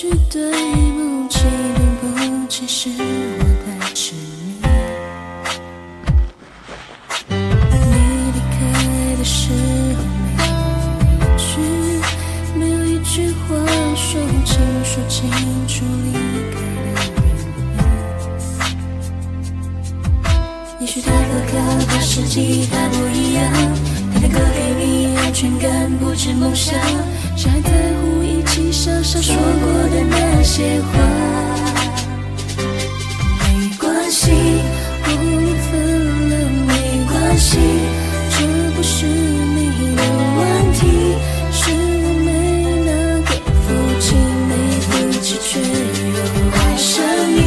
句对不起，对不起，是我太痴迷。你离开的时候一句，没有一句话说清楚，清楚离开的原因。也许他和哥的实际他不一样，他的歌给你安全感，不止梦想，想在乎。些话？没关系，我们分了没关系，这不是你的问题，是我没那个福气，没福气却又爱上你。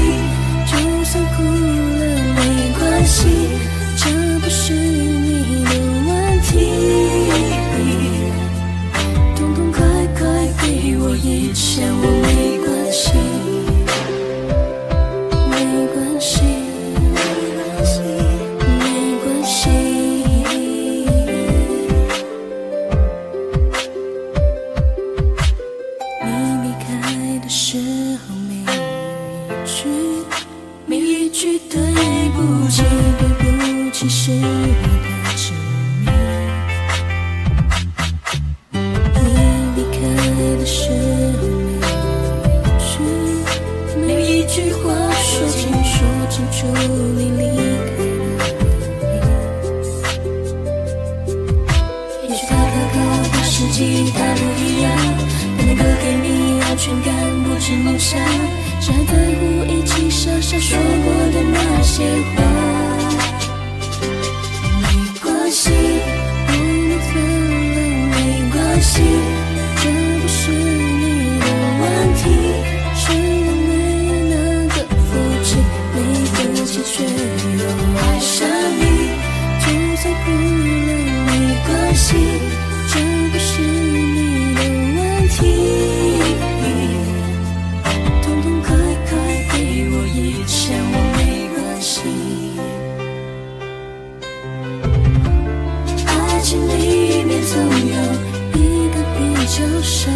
就算哭了没关系，这不是你的问题，痛痛快快给我一切，我时候，没有一句，每一句对不起，对不起是我的执迷。你离开的时候，没有一句。没有一句话说清说清楚全感，不止梦想，谁还在乎一起傻傻说过的那些话？没关系，我们分了没关系，这不是你的问题，是我没那个福气，没福气却又爱上你。就算哭了没关系，这心里面总有一个比较傻。